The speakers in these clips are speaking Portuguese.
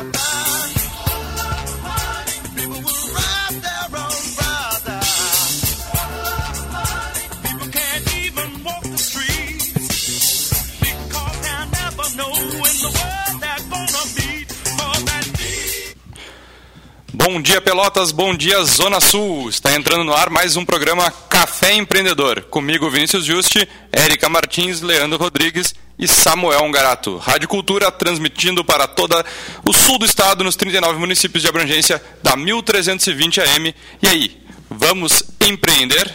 my mind. Bom dia, Pelotas. Bom dia, Zona Sul. Está entrando no ar mais um programa Café Empreendedor. Comigo, Vinícius Juste, Érica Martins, Leandro Rodrigues e Samuel Ungarato. Rádio Cultura transmitindo para toda o sul do estado, nos 39 municípios de abrangência da 1320 AM. E aí, vamos empreender?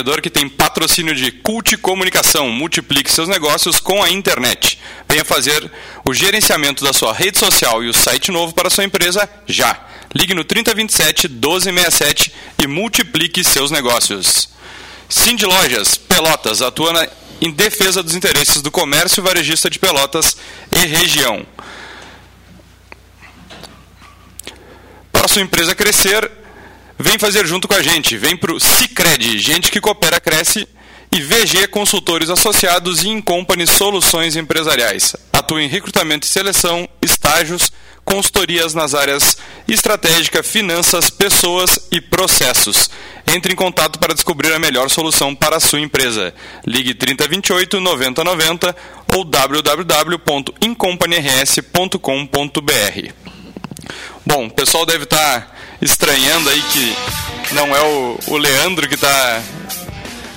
Empreendedor que tem patrocínio de Cult Comunicação. Multiplique seus negócios com a internet. Venha fazer o gerenciamento da sua rede social e o site novo para a sua empresa já. Ligue no 3027 1267 e multiplique seus negócios. Cindy Lojas, Pelotas, atua na, em defesa dos interesses do comércio varejista de Pelotas e região. Para sua empresa crescer, Vem fazer junto com a gente. Vem para o Cicred, gente que coopera, cresce. E VG Consultores Associados e Incompany Soluções Empresariais. Atua em recrutamento e seleção, estágios, consultorias nas áreas estratégica, finanças, pessoas e processos. Entre em contato para descobrir a melhor solução para a sua empresa. Ligue 3028 9090 ou www.incompanyrs.com.br. Bom, o pessoal deve estar estranhando aí que não é o, o Leandro que está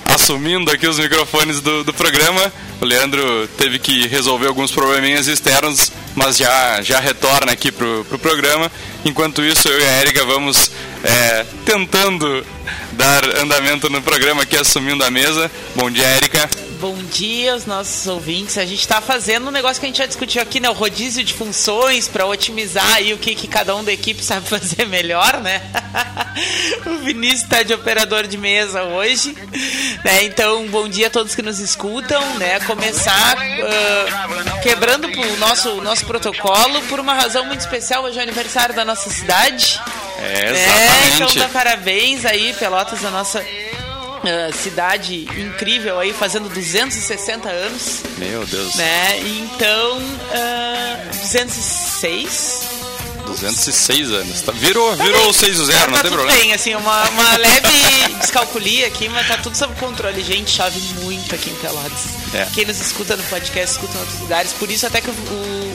assumindo aqui os microfones do, do programa. O Leandro teve que resolver alguns probleminhas externos, mas já, já retorna aqui pro, pro programa. Enquanto isso, eu e a Erika vamos é, tentando dar andamento no programa aqui, assumindo a mesa. Bom dia, Erika. Bom dia aos nossos ouvintes. A gente está fazendo um negócio que a gente já discutiu aqui, né? O rodízio de funções para otimizar aí o que, que cada um da equipe sabe fazer melhor, né? o Vinícius está de operador de mesa hoje, né? Então, bom dia a todos que nos escutam, né? Começar uh, quebrando o nosso, nosso protocolo por uma razão muito especial. Hoje é o aniversário da nossa cidade. É, exatamente. É, então, parabéns aí, Pelotas, a nossa Uh, cidade incrível aí, fazendo 260 anos. Meu Deus. Né? Então, uh, 206. 206 anos. Tá, virou, virou 6 0, tá, não tá tem problema. bem, assim, uma, uma leve descalculia aqui, mas tá tudo sob controle. Gente, chove muito aqui em Pelotas. É. Quem nos escuta no podcast, escuta em outros lugares. Por isso até que o,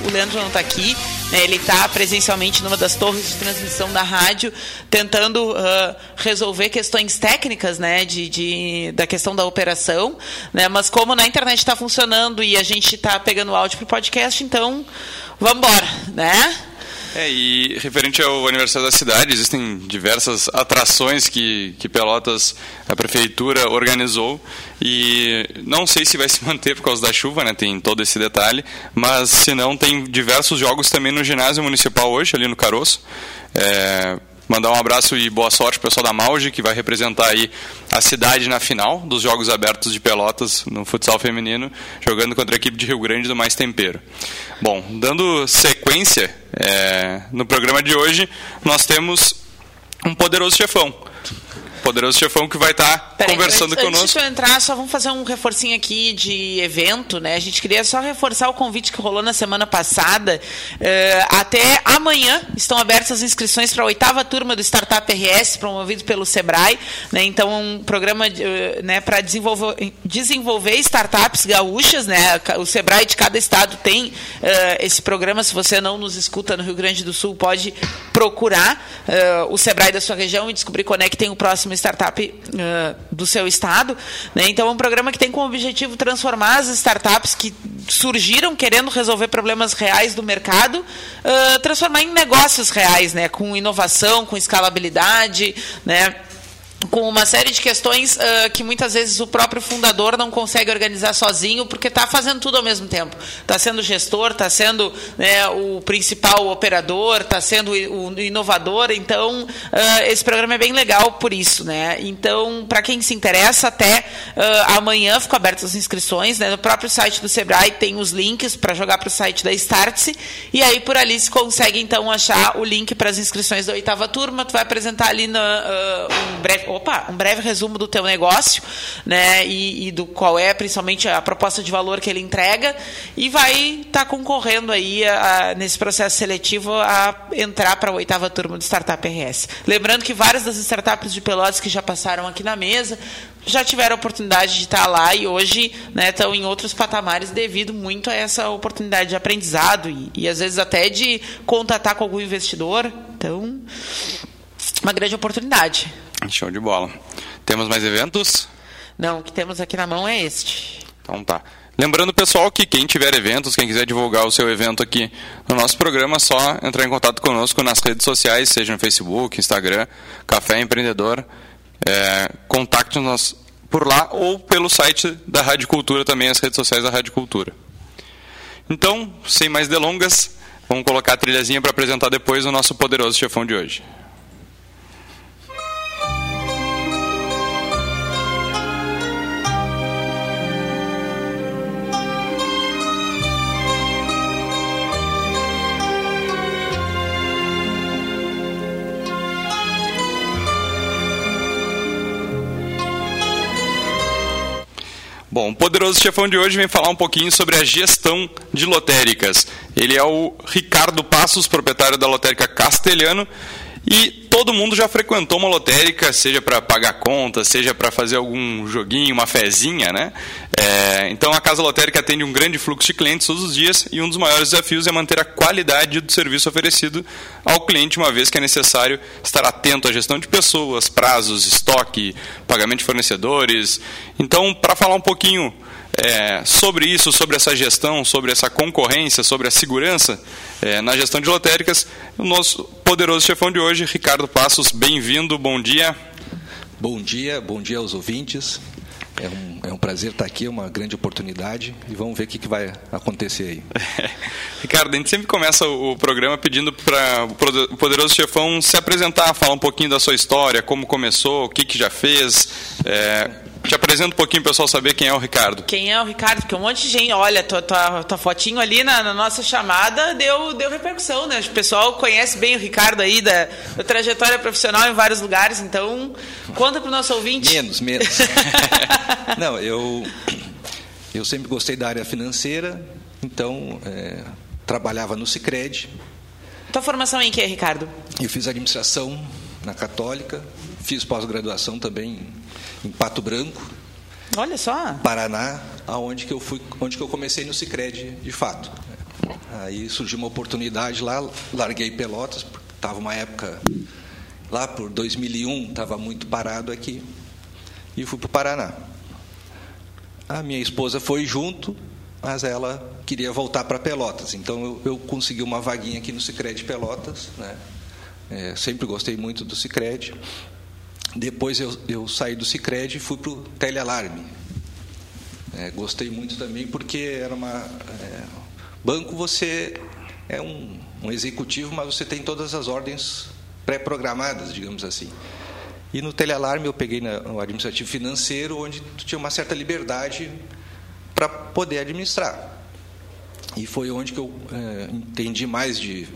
o Leandro não tá aqui, né? Ele tá presencialmente numa das torres de transmissão da rádio, tentando uh, resolver questões técnicas, né? De, de, da questão da operação, né? Mas como na internet está funcionando e a gente está pegando o áudio pro podcast, então vamos embora, né? É, e referente ao aniversário da cidade, existem diversas atrações que, que Pelotas, a prefeitura, organizou. E não sei se vai se manter por causa da chuva, né? Tem todo esse detalhe. Mas se não, tem diversos jogos também no ginásio municipal hoje, ali no Caroço. É, Mandar um abraço e boa sorte ao pessoal da Mauge, que vai representar aí a cidade na final dos Jogos Abertos de Pelotas no futsal feminino, jogando contra a equipe de Rio Grande do Mais Tempero. Bom, dando sequência é, no programa de hoje, nós temos um poderoso chefão poderoso chefão que vai estar tá conversando antes, conosco. Antes de eu entrar, só vamos fazer um reforcinho aqui de evento, né? A gente queria só reforçar o convite que rolou na semana passada. Uh, até amanhã estão abertas as inscrições para a oitava turma do Startup RS, promovido pelo Sebrae. Né? Então, um programa uh, né, para desenvolver, desenvolver startups gaúchas. Né? O Sebrae de cada estado tem uh, esse programa. Se você não nos escuta no Rio Grande do Sul, pode procurar o Sebrae da sua região e descobrir quando é que tem o próximo startup uh, do seu estado. Né? Então, é um programa que tem como objetivo transformar as startups que surgiram querendo resolver problemas reais do mercado, uh, transformar em negócios reais, né? com inovação, com escalabilidade, né? Com uma série de questões uh, que muitas vezes o próprio fundador não consegue organizar sozinho, porque está fazendo tudo ao mesmo tempo. Está sendo gestor, está sendo né, o principal operador, está sendo o inovador. Então, uh, esse programa é bem legal por isso. Né? Então, para quem se interessa, até uh, amanhã ficam abertas as inscrições. Né? No próprio site do Sebrae tem os links para jogar para o site da Startse. E aí, por ali, se consegue, então, achar o link para as inscrições da oitava turma. Tu vai apresentar ali na, um breve opa, um breve resumo do teu negócio, né, e, e do qual é principalmente a proposta de valor que ele entrega, e vai estar tá concorrendo aí a, a, nesse processo seletivo a entrar para a oitava turma do Startup RS. Lembrando que várias das startups de Pelotas que já passaram aqui na mesa já tiveram a oportunidade de estar lá e hoje né, estão em outros patamares devido muito a essa oportunidade de aprendizado e, e às vezes até de contatar com algum investidor. Então, uma grande oportunidade. Show de bola. Temos mais eventos? Não, o que temos aqui na mão é este. Então tá. Lembrando, pessoal, que quem tiver eventos, quem quiser divulgar o seu evento aqui no nosso programa, é só entrar em contato conosco nas redes sociais, seja no Facebook, Instagram, Café Empreendedor. É, Contacte-nos por lá ou pelo site da Rádio Cultura também, as redes sociais da Rádio Cultura. Então, sem mais delongas, vamos colocar a trilhazinha para apresentar depois o nosso poderoso chefão de hoje. Bom, o poderoso chefão de hoje vem falar um pouquinho sobre a gestão de lotéricas. Ele é o Ricardo Passos, proprietário da lotérica Castelhano, e todo mundo já frequentou uma lotérica, seja para pagar conta, seja para fazer algum joguinho, uma fezinha, né? É, então a casa lotérica atende um grande fluxo de clientes todos os dias e um dos maiores desafios é manter a qualidade do serviço oferecido ao cliente, uma vez que é necessário estar atento à gestão de pessoas, prazos, estoque, pagamento de fornecedores. Então, para falar um pouquinho é, sobre isso, sobre essa gestão, sobre essa concorrência, sobre a segurança é, na gestão de lotéricas. O nosso poderoso chefão de hoje, Ricardo Passos, bem-vindo, bom dia. Bom dia, bom dia aos ouvintes. É um, é um prazer estar aqui, é uma grande oportunidade e vamos ver o que, que vai acontecer aí. Ricardo, a gente sempre começa o, o programa pedindo para o poderoso chefão se apresentar, falar um pouquinho da sua história, como começou, o que, que já fez. É, te apresenta um pouquinho para o pessoal saber quem é o Ricardo. Quem é o Ricardo? Porque um monte de gente, olha, tua, tua, tua fotinho ali na, na, nossa chamada deu, deu repercussão, né? O pessoal conhece bem o Ricardo aí, da, da trajetória profissional em vários lugares, então conta para o nosso ouvinte. Menos, menos. Não, eu, eu sempre gostei da área financeira, então é, trabalhava no Cicred. Tua formação em que, Ricardo? Eu fiz administração na Católica, fiz pós-graduação também em Pato Branco. Olha só. Paraná, aonde que eu fui, onde que eu comecei no Sicredi, de fato. Aí surgiu uma oportunidade lá, larguei Pelotas, estava uma época lá por 2001, estava muito parado aqui e fui para o Paraná. A minha esposa foi junto, mas ela queria voltar para Pelotas, então eu, eu, consegui uma vaguinha aqui no Sicredi Pelotas, né? É, sempre gostei muito do Sicredi depois eu, eu saí do Cicred e fui para o telealarme. É, gostei muito também porque era uma. É, banco você é um, um executivo, mas você tem todas as ordens pré-programadas, digamos assim. E no telealarme eu peguei no administrativo financeiro, onde tu tinha uma certa liberdade para poder administrar. E foi onde que eu é, entendi mais de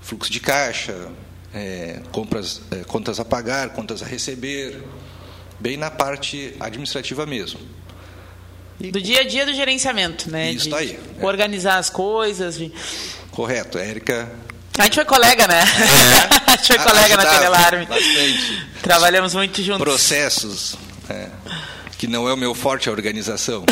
fluxo de caixa, é, compras, é, contas a pagar, contas a receber, bem na parte administrativa mesmo. E, do dia a dia do gerenciamento, né? Isso de, aí. É. Organizar as coisas. De... Correto, Érica. A gente foi colega, né? É. a gente foi colega na Telelarme. Bastante. Trabalhamos muito juntos. Processos, é, que não é o meu forte a organização.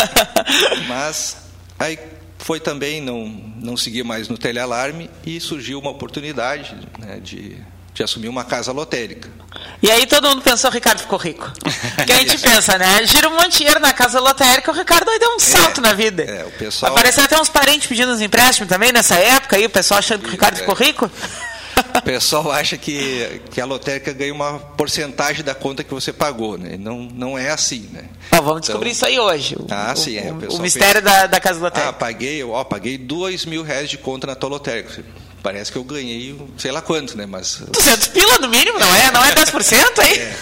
Mas aí foi também não, não seguir mais no telealarme e surgiu uma oportunidade né, de, de assumir uma casa lotérica. E aí todo mundo pensou, o Ricardo ficou rico. que a gente pensa, né? Gira um monte de dinheiro na casa lotérica, o Ricardo aí deu um salto é, na vida. É, o pessoal... Apareceu até uns parentes pedindo uns empréstimos também nessa época aí, o pessoal achando que o Ricardo é. ficou rico. O pessoal acha que, que a lotérica ganha uma porcentagem da conta que você pagou, né? Não, não é assim, né? Ó, vamos descobrir então, isso aí hoje. O, ah, sim, é. O, o mistério pensa, da, da casa lotérica. Ah, paguei, ó, paguei dois mil reais de conta na tua lotérica. Parece que eu ganhei sei lá quanto, né? Mas 200 pila no mínimo, não é? Não é 10% aí? É.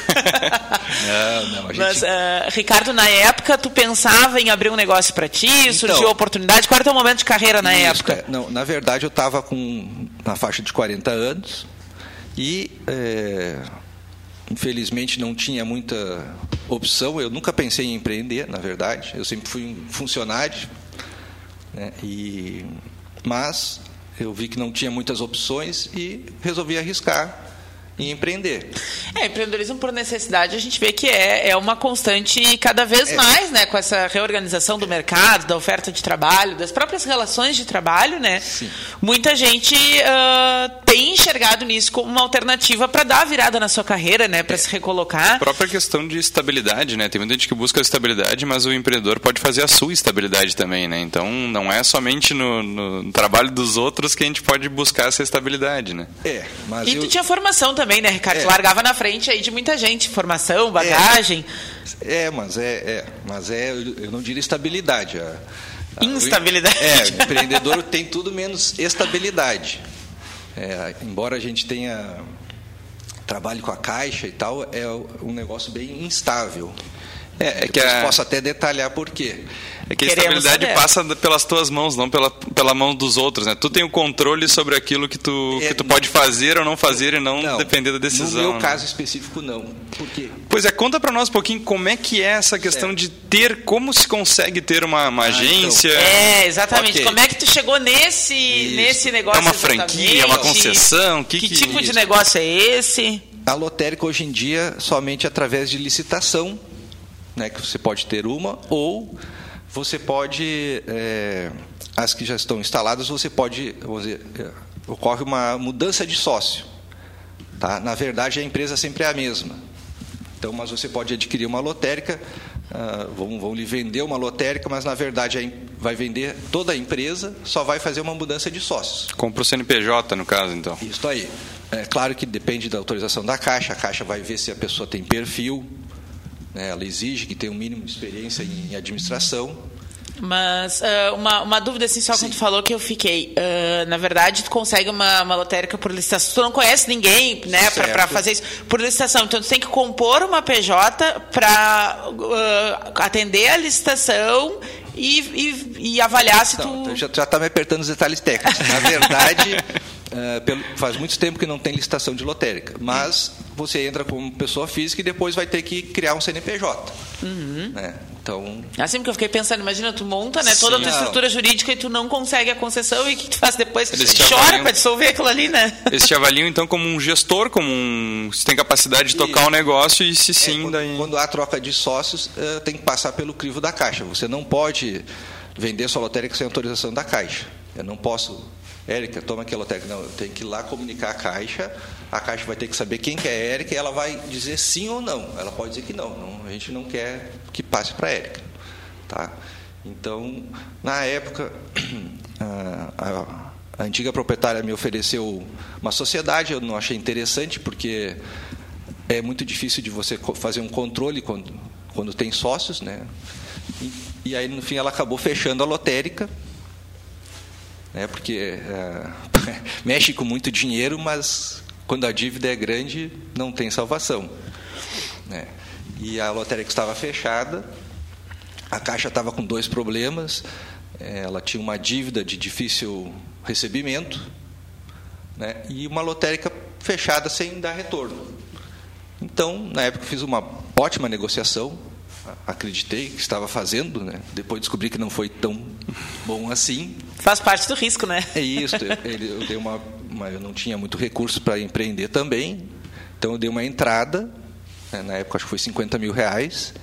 Não, não, a gente... Mas, uh, Ricardo, na época, tu pensava em abrir um negócio para ti? Então, surgiu a oportunidade? Qual era o teu momento de carreira na isso, época? É, não, na verdade, eu estava com na faixa de 40 anos e, é, infelizmente, não tinha muita opção. Eu nunca pensei em empreender, na verdade. Eu sempre fui um funcionário. Né? E, mas eu vi que não tinha muitas opções e resolvi arriscar em empreender. É, empreendedorismo por necessidade, a gente vê que é, é uma constante cada vez é. mais, né, com essa reorganização do mercado, da oferta de trabalho, das próprias relações de trabalho, né? Sim. Muita gente uh, tem enxergado nisso como uma alternativa para dar a virada na sua carreira, né, para é. se recolocar. A própria questão de estabilidade, né? Tem muita gente que busca estabilidade, mas o empreendedor pode fazer a sua estabilidade também, né? Então, não é somente no, no trabalho dos outros que a gente pode buscar essa estabilidade, né? É, mas e eu... tu tinha formação também também, né, Ricardo? É. Largava na frente aí de muita gente, formação, bagagem. É, é mas é, é, mas é, eu não diria estabilidade. A, a, Instabilidade. O, é, o empreendedor tem tudo menos estabilidade. É, embora a gente tenha trabalho com a caixa e tal, é um negócio bem instável. É, é que a... posso até detalhar por quê. É que a estabilidade saber. passa pelas tuas mãos, não pela, pela mão dos outros, né? Tu tem o controle sobre aquilo que tu, é, que tu pode fazer ou não fazer e não, não depender da decisão. No meu né? caso específico, não. Por quê? Pois é, conta para nós um pouquinho como é que é essa questão certo. de ter, como se consegue ter uma, uma ah, então. agência. Então. É, exatamente. Okay. Como é que tu chegou nesse, nesse negócio? É uma franquia, é uma concessão? Que, que, que tipo de negócio é esse? A lotérica hoje em dia somente através de licitação, né, que você pode ter uma, ou você pode, é, as que já estão instaladas, você pode, dizer, é, ocorre uma mudança de sócio. Tá? Na verdade, a empresa sempre é a mesma. Então, mas você pode adquirir uma lotérica, uh, vão, vão lhe vender uma lotérica, mas na verdade vai vender toda a empresa, só vai fazer uma mudança de sócios. Compra o CNPJ, no caso, então. Isso aí. É claro que depende da autorização da Caixa, a Caixa vai ver se a pessoa tem perfil? Ela exige que tenha um mínimo de experiência em administração. Mas uh, uma, uma dúvida, assim, só Sim. quando tu falou que eu fiquei. Uh, na verdade, tu consegue uma, uma lotérica por licitação. Tu não conhece ninguém, né, para fazer isso por licitação. Então, tu tem que compor uma PJ para uh, atender a licitação e, e, e avaliar se então, tu. Já está me apertando os detalhes técnicos. Na verdade. Uh, pelo, faz muito tempo que não tem licitação de lotérica, mas você entra como pessoa física e depois vai ter que criar um CNPJ. Uhum. Né? Então, assim porque eu fiquei pensando, imagina, tu monta né, toda a tua estrutura jurídica e tu não consegue a concessão e o que tu faz depois? Eles chora para dissolver aquilo ali, né? Eles te avaliam então como um gestor, como um. Se tem capacidade de tocar o um negócio e se sim, é, quando, daí. Quando há troca de sócios, uh, tem que passar pelo crivo da Caixa. Você não pode vender sua lotérica sem autorização da Caixa. Eu não posso Érica, toma aquela técnica. Não, eu tenho que ir lá comunicar a Caixa, a Caixa vai ter que saber quem que é a Érica e ela vai dizer sim ou não. Ela pode dizer que não, não a gente não quer que passe para a Érica. Tá? Então, na época, a, a, antiga proprietária me ofereceu uma sociedade, eu não achei interessante, porque é muito difícil de você fazer um controle quando, quando tem sócios, né? E, e aí, no fim, ela acabou fechando a lotérica, né, porque é, mexe com muito dinheiro, mas quando a dívida é grande, não tem salvação. Né? E a lotérica estava fechada, a Caixa estava com dois problemas, ela tinha uma dívida de difícil recebimento né, e uma lotérica fechada sem dar retorno. Então, na época, fiz uma ótima negociação, acreditei que estava fazendo, né? depois descobri que não foi tão bom assim. Faz parte do risco, né? É isso. Eu, eu dei uma, uma, eu não tinha muito recurso para empreender também, então eu dei uma entrada, né? na época acho que foi 50 mil reais,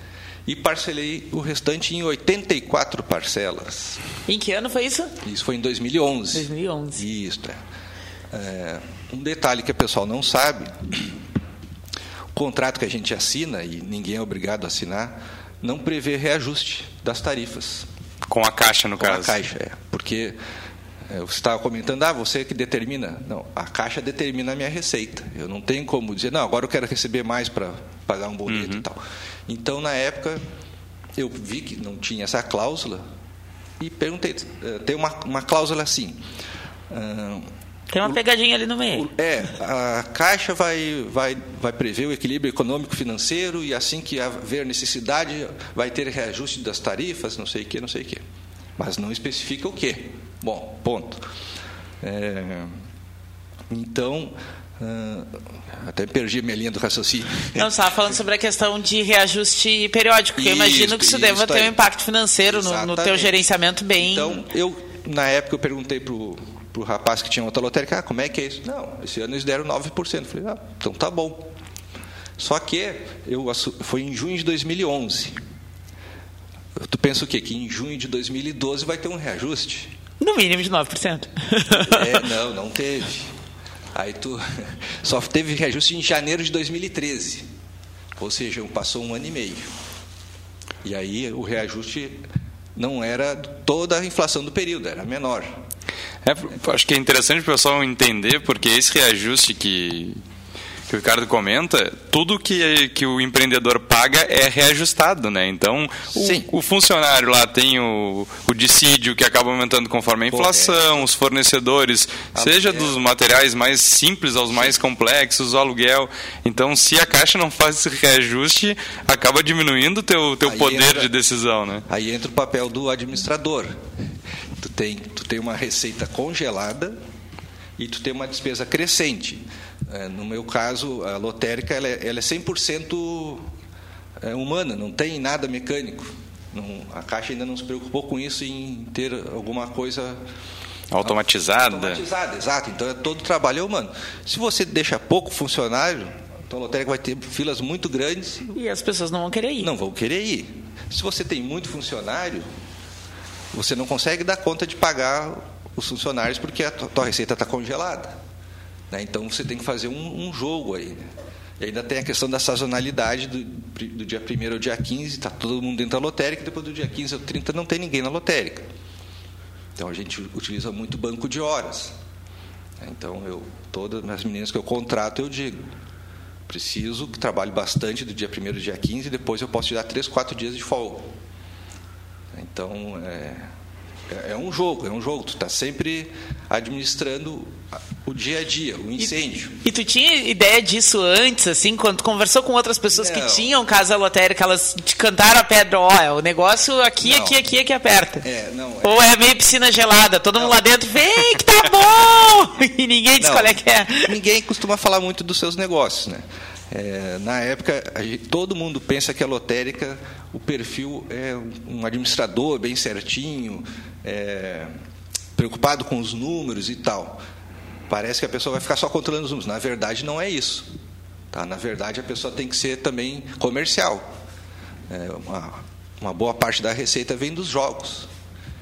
e parcelei o restante em 84 parcelas. Em que ano foi isso? Isso foi em 2011. 2011. Isso. É. É, um detalhe que o pessoal não sabe contrato que a gente assina, e ninguém é obrigado a assinar, não prevê reajuste das tarifas. Com a Caixa, no Com caso. Com a Caixa, é. Porque É, você estava comentando, ah, você que determina. Não, a Caixa determina a minha receita. Eu não tenho como dizer, não, agora eu quero receber mais para pagar um boleto uhum. e tal. Então, na época, eu vi que não tinha essa cláusula e perguntei, eh, tem uma, uma cláusula assim. Tem uma pegadinha ali no meio. É, a Caixa vai, vai, vai prever o equilíbrio econômico-financeiro e assim que haver necessidade vai ter reajuste das tarifas, não sei o que, não sei o que. Mas não especifica o que. Bom, ponto. É, então, uh, até perdi minha linha do raciocínio. Não, estava falando sobre a questão de reajuste periódico, porque eu imagino que isso, isso deva ter um impacto financeiro no, no teu gerenciamento bem... Então, eu, na época, eu perguntei para o rapaz que tinha outra lotérica, ah, como é que é isso? Não, esse ano eles deram 9%. Eu falei, ah, então tá bom. Só que eu, foi em junho de 2011. Tu pensa o quê? Que em junho de 2012 vai ter um reajuste? No mínimo de 9%. É, não, não teve. Aí tu só teve reajuste em janeiro de 2013. Ou seja, passou um ano e meio. E aí o reajuste não era toda a inflação do período, era menor. É, acho que é interessante o pessoal entender, porque esse reajuste que, que o Ricardo comenta, tudo que, que o empreendedor paga é reajustado, né? Então, o, o, funcionário lá tem o, o dissídio que acaba aumentando conforme a inflação, os fornecedores, seja dos materiais mais simples aos mais complexos, o aluguel. Então, se a Caixa não faz esse reajuste, acaba diminuindo o teu, teu poder entra, de decisão, né? Aí entra o papel do administrador. Tu tem, tu tem uma receita congelada e tu tem uma despesa crescente. É, no meu caso, a lotérica ela é, ela é 100% é, humana, não tem nada mecânico. Não, a Caixa ainda não se preocupou com isso em ter alguma coisa automatizada. Automatizada, exato. Então, é todo trabalho é humano. Se você deixa pouco funcionário, então a lotérica vai ter filas muito grandes. E as pessoas não vão querer ir. Não vão querer ir. Se você tem muito funcionário, você não consegue dar conta de pagar os funcionários porque a tua receita está congelada. Né? Então você tem que fazer um, um jogo aí. Né? E ainda tem a questão da sazonalidade do, do dia 1 ao dia 15, está todo mundo dentro da lotérica, depois do dia 15 ao 30 não tem ninguém na lotérica. Então a gente utiliza muito banco de horas. Então eu, todas as meninas que eu contrato, eu digo, preciso que trabalhe bastante do dia 1 ao dia 15, e depois eu posso te dar 3, 4 dias de folga. Então é, é, é um jogo, é um jogo. Tu está sempre administrando o dia a dia, o incêndio. E, e, tu tinha ideia disso antes, assim, quando tu conversou com outras pessoas não. que tinham casa lotérica, elas te cantaram a pedra, ó, oh, o negócio aqui, não. aqui, aqui, aqui aperta. É, não. É... Ou é meio piscina gelada, todo não. mundo lá dentro, vem que tá bom! e ninguém diz qual é que é. Ninguém costuma falar muito dos seus negócios, né? É, na época, gente, todo mundo pensa que a lotérica, o perfil é um administrador bem certinho, é, preocupado com os números e tal. Parece que a pessoa vai ficar só controlando os números. Na verdade, não é isso. Tá? Na verdade, a pessoa tem que ser também comercial. É, uma, uma boa parte da receita vem dos jogos.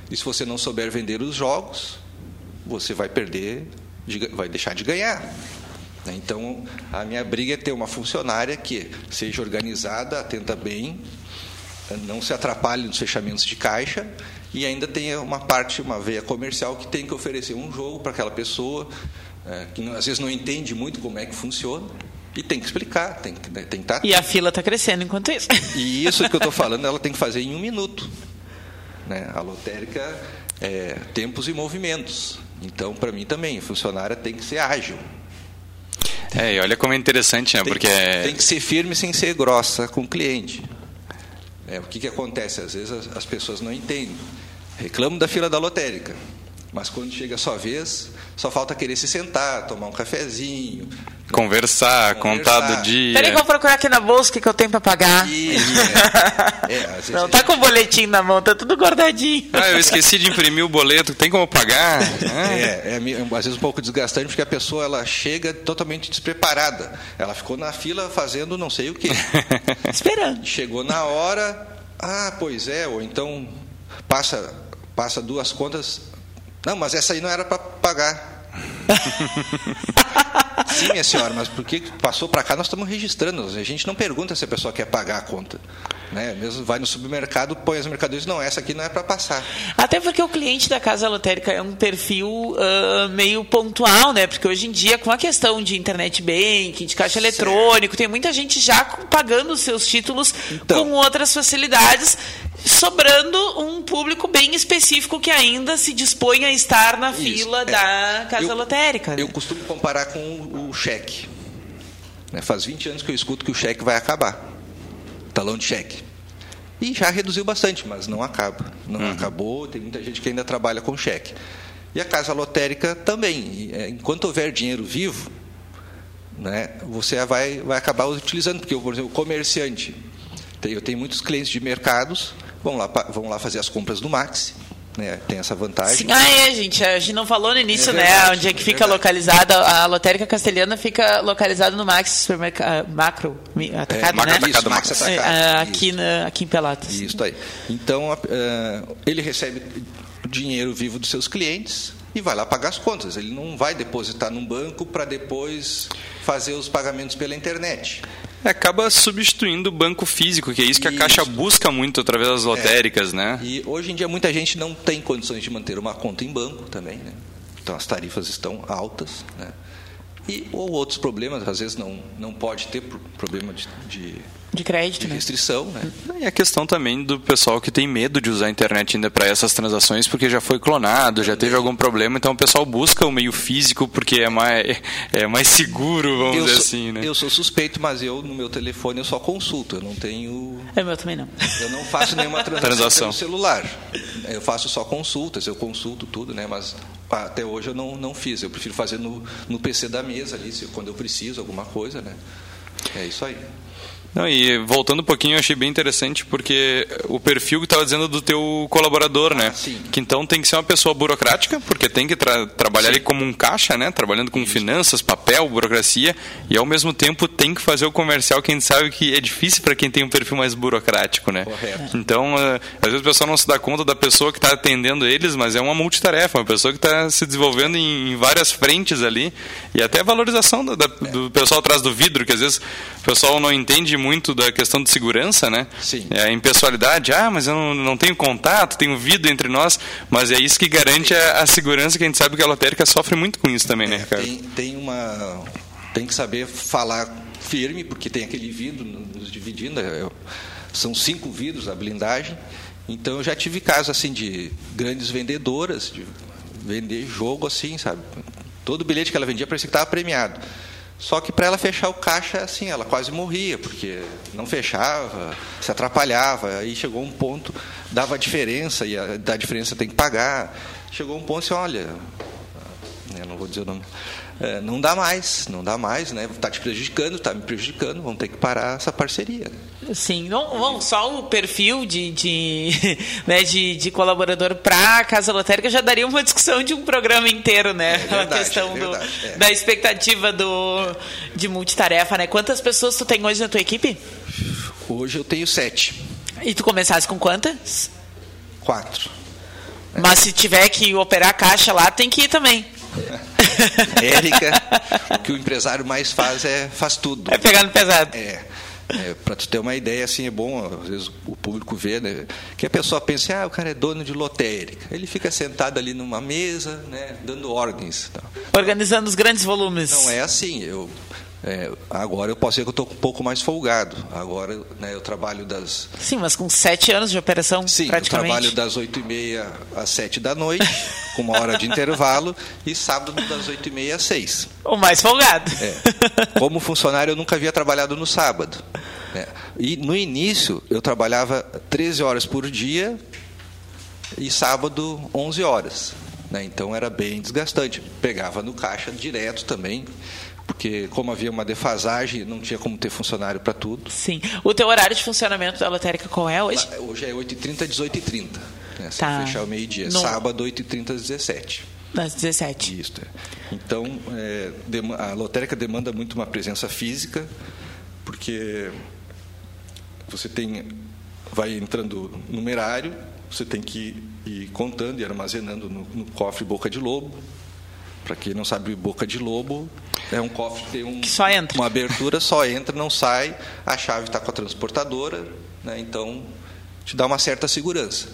E se você não souber vender os jogos, você vai perder, vai deixar de ganhar. Né? Então, a minha briga é ter uma funcionária que seja organizada, atenta bem, não se atrapalhe nos fechamentos de caixa e ainda tenha uma parte, uma veia comercial que tem que oferecer um jogo para aquela pessoa é, que às vezes não entende muito como é que funciona. E tem que explicar, tem, né, tem que estar. Tá... E a fila está crescendo enquanto isso. E isso que eu estou falando, ela tem que fazer em um minuto. Né? A lotérica é tempos e movimentos. Então, para mim também, a funcionária tem que ser ágil. É, e olha como é interessante, né? Tem, Porque tem que ser firme sem ser grossa com o cliente. É, o que, que acontece? Às vezes as, as pessoas não entendem. Reclamam da fila da lotérica. Mas quando chega a sua vez, só falta querer se sentar, tomar um cafezinho. Conversar, conversar. contar do dia. Peraí que eu vou procurar aqui na bolsa o que, que eu tenho para pagar. É. é Não, tá com o boletim na mão, tá tudo guardadinho. Ah, eu esqueci de imprimir o boleto, tem como pagar? É, é, às vezes um pouco desgastante, porque a pessoa ela chega totalmente despreparada. Ela ficou na fila fazendo não sei o quê. Esperando. Chegou na hora, ah, pois é, ou então passa, passa duas contas, não, mas essa aí não era para pagar. Sim, minha senhora, mas porque passou para cá nós estamos registrando. A gente não pergunta se a pessoa quer pagar a conta. Né? Mesmo vai no supermercado, põe as mercadorias, não, essa aqui não é para passar. Até porque o cliente da casa lotérica é um perfil uh, meio pontual, né? Porque hoje em dia, com a questão de internet banking, de caixa certo. eletrônico, tem muita gente já pagando os seus títulos então, com outras facilidades, sobrando um público bem específico que ainda se dispõe a estar na isso, fila é. da casa eu, lotérica. Né? Eu costumo comparar com o cheque. Né? Faz 20 anos que eu escuto que o cheque vai acabar talão de cheque. E já reduziu bastante, mas não acaba. Não uhum. acabou, tem muita gente que ainda trabalha com cheque. E a casa lotérica também. É, enquanto houver dinheiro vivo, né, você vai, vai acabar utilizando, porque, por exemplo, o comerciante, eu tenho muitos clientes de mercados, vão lá, vão lá fazer as compras do Maxi, né, tem essa vantagem. Sim, ah, é, gente. A gente não falou no início, é né, verdade, né? Onde é que é fica localizada. A lotérica castelhana fica localizada no Max Supermercado Macro, atacado, é, né? Atacado, Max atacado. Aqui, na, aqui em Pelotas. Isso aí. Então, uh, ele recebe dinheiro vivo dos seus clientes e vai lá pagar as contas. Ele não vai depositar num banco para depois fazer os pagamentos pela internet. É, acaba substituindo o banco físico, que é isso que isso. a Caixa busca muito através das é. lotéricas, é. né? E hoje em dia muita gente não tem condições de manter uma conta em banco também, né? Então as tarifas estão altas, né? E, ou outros problemas, às vezes não, não pode ter problema de, de de crédito, de né? restrição, né? E a questão também do pessoal que tem medo de usar a internet ainda para essas transações porque já foi clonado, já teve algum problema, então o pessoal busca o meio físico porque é mais, é mais seguro, vamos eu dizer sou, assim, né? Eu sou suspeito, mas eu no meu telefone eu só consulto, eu não tenho... É meu também não. Eu não faço nenhuma transação, transação. pelo celular. Eu faço só consultas, eu consulto tudo, né? Mas até hoje eu não, não fiz, eu prefiro fazer no, no PC da mesa ali, quando eu preciso alguma coisa, né? É isso aí. Não, e voltando um pouquinho, eu achei bem interessante porque o perfil que estava dizendo do teu colaborador, ah, né? Sim. Que então tem que ser uma pessoa burocrática, porque tem que tra trabalhar sim. ali como um caixa, né? Trabalhando com finanças, papel, burocracia, e ao mesmo tempo tem que fazer o comercial que a gente sabe que é difícil para quem tem um perfil mais burocrático, né? Correto. Então, uh, às vezes o pessoal não se dá conta da pessoa que está atendendo eles, mas é uma multitarefa, uma pessoa que está se desenvolvendo em, várias frentes ali, e até a valorização do, é. do pessoal atrás do vidro, que às vezes o pessoal não entende muito da questão de segurança, né? Sim. É, a impessoalidade, ah, mas eu não, não tenho contato, tenho vida entre nós, mas é isso que garante a, a, segurança que a gente sabe que a lotérica sofre muito com isso também, né, é, Ricardo? Tem, tem uma... Tem que saber falar firme, porque tem aquele vidro nos dividindo, é, são cinco vidros a blindagem, então eu já tive casos assim de grandes vendedoras, de vender jogo assim, sabe? Todo bilhete que ela vendia parecia que estava premiado. Só que para ela fechar o caixa, assim, ela quase morria, porque não fechava, se atrapalhava. Aí chegou um ponto, dava diferença, e a, da diferença tem que pagar. Chegou um ponto assim, olha, eu não vou dizer o nome, é, não dá mais, não dá mais, né? Está te prejudicando, está me prejudicando, vamos ter que parar essa parceria. Sim, não, não só o perfil de, de, né, de, de colaborador para a Casa Lotérica já daria uma discussão de um programa inteiro, né? É verdade, a questão é verdade, do, é. da expectativa do, de multitarefa, né? Quantas pessoas tu tem hoje na tua equipe? Hoje eu tenho sete. E tu começaste com quantas? Quatro. Mas se tiver que operar a caixa lá, tem que ir também. Érica, o que o empresário mais faz é faz tudo. É pegar no pesado. É. É, para tu ter uma ideia, assim, é bom, às vezes o público vê, né, que a pessoa pensa, ah, o cara é dono de lotérica. Ele fica sentado ali numa mesa, né, dando ordens. Organizando os grandes volumes. Não é assim. Eu, é, agora eu posso dizer que eu estou um pouco mais folgado. Agora né, eu trabalho das. Sim, mas com sete anos de operação, Sim, praticamente. eu trabalho das oito e meia às sete da noite, com uma hora de intervalo, e sábado das oito e meia às seis. O mais folgado. É. Como funcionário, eu nunca havia trabalhado no sábado. Né? E no início, eu trabalhava 13 horas por dia e sábado 11 horas. Né? Então era bem desgastante. Pegava no caixa direto também porque como havia uma defasagem, não tinha como ter funcionário para tudo. Sim. O teu horário de funcionamento da lotérica qual é hoje? Hoje é 8h30 às 18h30. Né? Tá. fechar o meio-dia. No... Sábado, 8h30 às 17 às 17 Isso. É. Então, é, a lotérica demanda muito uma presença física, porque você tem vai entrando numerário, você tem que ir contando e armazenando no, no cofre boca de lobo, Para quem não sabe, boca de lobo é um cofre que tem um, que só entra. uma abertura, só entra, não sai. A chave está com a transportadora, né? então te dá uma certa segurança.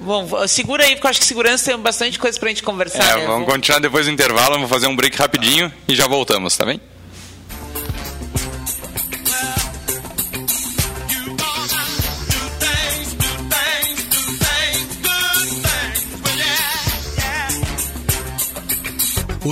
Bom, segura aí, porque eu acho que segurança tem bastante coisa para a gente conversar. É, né? vamos continuar depois do intervalo, vamos fazer um break rapidinho e já voltamos, tá bem?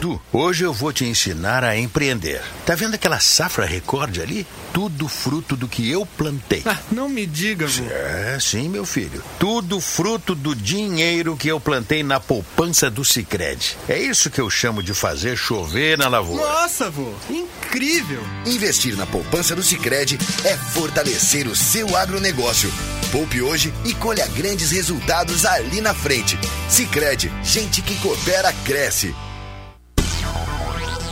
Du, hoje eu vou te ensinar a empreender. Tá vendo aquela safra recorde ali? Tudo fruto do que eu plantei. Ah, não me diga, vô. É, sim, meu filho. Tudo fruto do dinheiro que eu plantei na poupança do Sicredi. É isso que eu chamo de fazer chover na lavoura. Nossa, vô, incrível! Investir na poupança do Sicredi é fortalecer o seu agronegócio. Poupe hoje e colha grandes resultados ali na frente. Sicredi, gente que coopera cresce.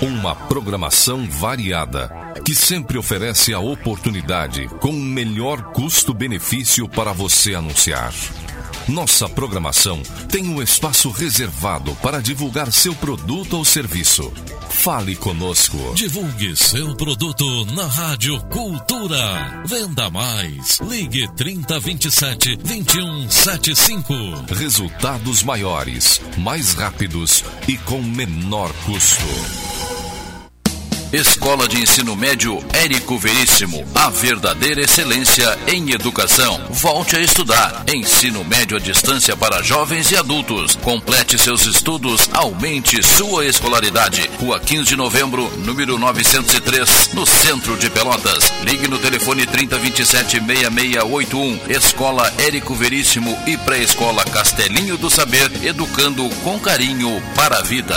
Uma programação variada que sempre oferece a oportunidade com o melhor custo-benefício para você anunciar. Nossa programação tem um espaço reservado para divulgar seu produto ou serviço. Fale conosco. Divulgue seu produto na Rádio Cultura. Venda mais. Ligue 3027 2175. Resultados maiores, mais rápidos e com menor custo. Escola de Ensino Médio Érico Veríssimo, a verdadeira excelência em educação. Volte a estudar. Ensino médio à distância para jovens e adultos. Complete seus estudos, aumente sua escolaridade. Rua 15 de novembro, número 903, no centro de Pelotas. Ligue no telefone 3027-6681. Escola Érico Veríssimo e Pré-Escola Castelinho do Saber, educando com carinho para a vida.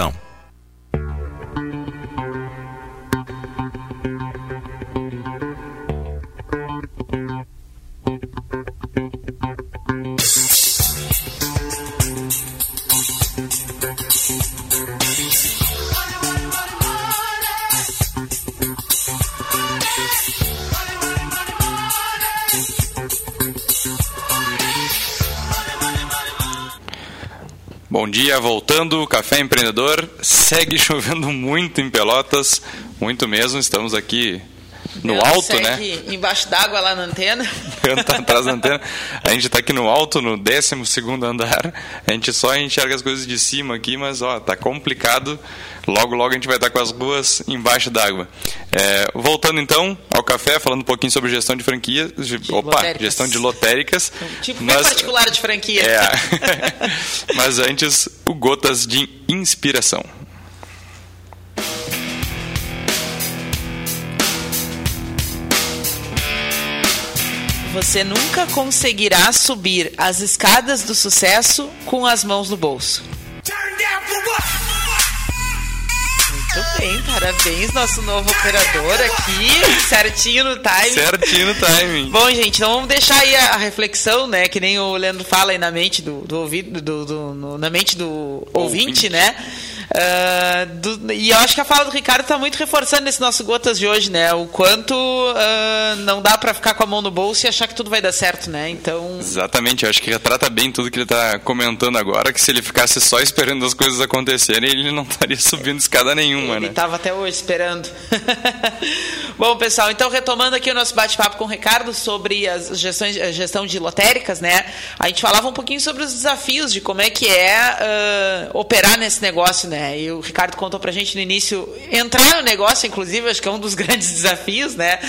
Conexão. Hollywood. Bom dia, voltando, Café Empreendedor. Segue chovendo muito em Pelotas, muito mesmo. Estamos aqui no Ela alto, né? embaixo d'água lá na antena. Tá atrás da antena. A gente está aqui no alto, no 12 andar. A gente só enxerga as coisas de cima aqui, mas ó, tá complicado. Logo, logo a gente vai estar com as ruas embaixo d'água. É, voltando então ao café, falando um pouquinho sobre gestão de franquias. De, opa, lotéricas. gestão de lotéricas. Tipo Mas- particular de franquia. É. Mas antes, o Gotas de Inspiração. Você nunca conseguirá subir as escadas do sucesso com as mãos no bolso. Muito bem, parabéns, nosso novo operador aqui, certinho no time. Certinho no timing. Bom, gente, então vamos deixar aí a, a reflexão, né? Que nem o Leandro fala aí na mente do, do ouvido, do, do- no- na mente do ouvinte, Ouvinte. né? Uh, do, e eu acho que a fala do Ricardo está muito reforçando esse nosso Gotas de hoje, né? O quanto uh, não dá para ficar com a mão no bolso e achar que tudo vai dar certo, né? Então. Exatamente, eu acho que retrata bem tudo que ele está comentando agora, que se ele ficasse só esperando as coisas acontecerem, ele não estaria subindo escada nenhuma, ele né? Ele estava até hoje esperando. Bom, pessoal, então retomando aqui o nosso bate-papo com o Ricardo sobre as gestões, a gestão de lotéricas, né? A gente falava um pouquinho sobre os desafios de como é que é uh, operar nesse negócio, né? Né? E o Ricardo contou pra gente no início entrar no negócio, inclusive, acho que é um dos grandes desafios, né?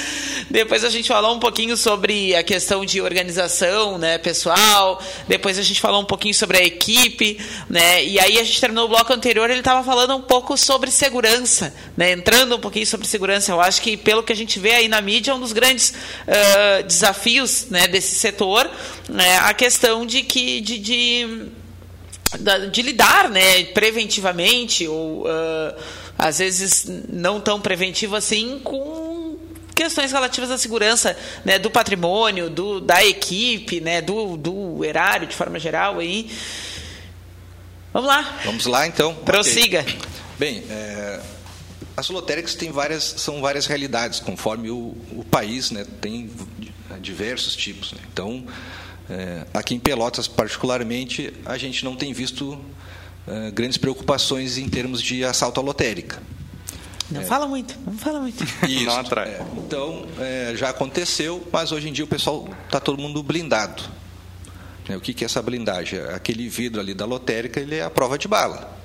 Depois a gente falou um pouquinho sobre a questão de organização, né, pessoal. Depois a gente falou um pouquinho sobre a equipe, né? E aí a gente terminou o bloco anterior, ele estava falando um pouco sobre segurança, né? Entrando um pouquinho sobre segurança. Eu acho que pelo que a gente vê aí na mídia, é um dos grandes uh, desafios, né, desse setor, né, a questão de que de, de de lidar né, preventivamente ou uh, às vezes não tão preventivo assim com questões relativas à segurança né, do patrimônio, do, da equipe, né, do, do erário de forma geral aí. Vamos lá. Vamos lá então. Prossiga. Okay. Bem, é, as lotéricas têm várias, são várias realidades, conforme o, o país né, tem diversos tipos. Né? Então, é, aqui em Pelotas, particularmente, a gente não tem visto é, grandes preocupações em termos de assalto à lotérica. Não é. fala muito, não fala muito. Isso, não atrai. É, então, é, já aconteceu, mas hoje em dia o pessoal está todo mundo blindado. O que, que é essa blindagem? Aquele vidro ali da lotérica, ele é a prova de bala.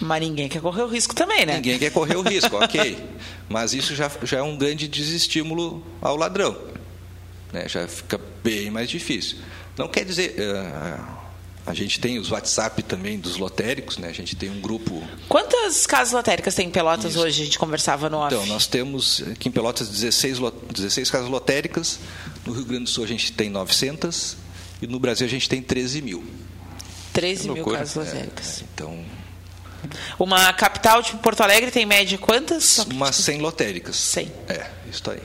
Mas ninguém quer correr o risco também, né? Ninguém quer correr o risco, ok. Mas isso já, já é um grande desestímulo ao ladrão. Né? Já fica bem mais difícil. Não quer dizer. Uh, a gente tem os WhatsApp também dos lotéricos, né? A gente tem um grupo. Quantas casas lotéricas tem em Pelotas Isso. hoje? A gente conversava no off. Então, nós temos aqui em Pelotas 16, 16 casas lotéricas. No Rio Grande do Sul a gente tem 900 e no Brasil a gente tem 13 mil. 13 é mil casas lotéricas. É, é, então. Uma capital tipo Porto Alegre tem média quantas? Umas 100 lotéricas. 100. É, isso aí.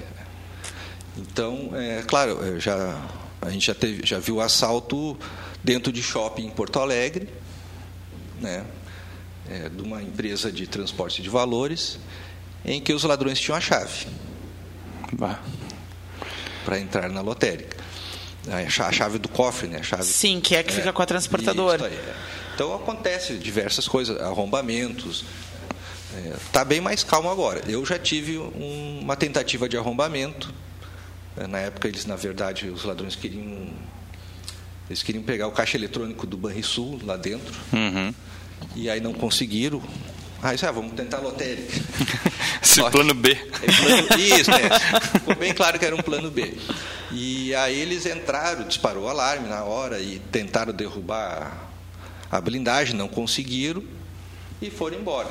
Então, é claro, já a gente já, teve, já viu assalto dentro de shopping em Porto Alegre, né, é, de uma empresa de transporte de valores, em que os ladrões tinham a chave para entrar na lotérica. A chave do cofre, né? A chave, Sim, que é que é, fica com a transportadora. Aí, é. Então acontece diversas coisas, arrombamentos. Está é, bem mais calmo agora. Eu já tive um, uma tentativa de arrombamento na época, eles, na verdade, os ladrões queriam. Eles queriam pegar o caixa eletrônico do Banrisul lá dentro. Uhum. E aí não conseguiram. Aí ah, vamos tentar lotérica. Esse plano B. É plano, isso, é. Ficou bem claro que era um plano B. E aí eles entraram, disparou o alarme na hora e tentaram derrubar a blindagem, não conseguiram e foram embora.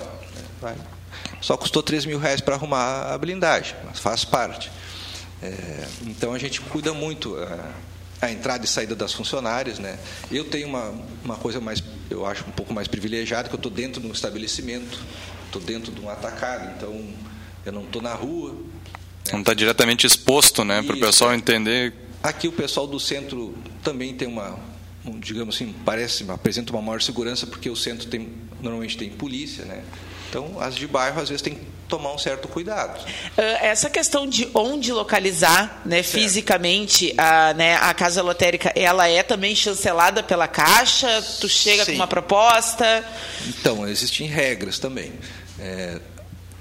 Só custou 3 mil reais para arrumar a blindagem, mas faz parte. É, então a gente cuida muito a, é, a, entrada e saída das funcionárias, né? Eu tenho uma, uma coisa mais, eu acho um pouco mais privilegiada, que eu estou dentro de um estabelecimento, estou dentro de um atacado, então eu não estou na rua. Né? Não está diretamente exposto, né, para o pessoal entender. Aqui o pessoal do centro também tem uma, um, digamos assim, parece, apresenta uma maior segurança porque o centro tem normalmente tem polícia, né? Então, as de bairro, às vezes, tem que tomar um certo cuidado. Ah, essa questão de onde localizar né, fisicamente a, né, a casa lotérica, ela é também chancelada pela Caixa? Tu chega Sim. com uma proposta? Então, existem regras também. É,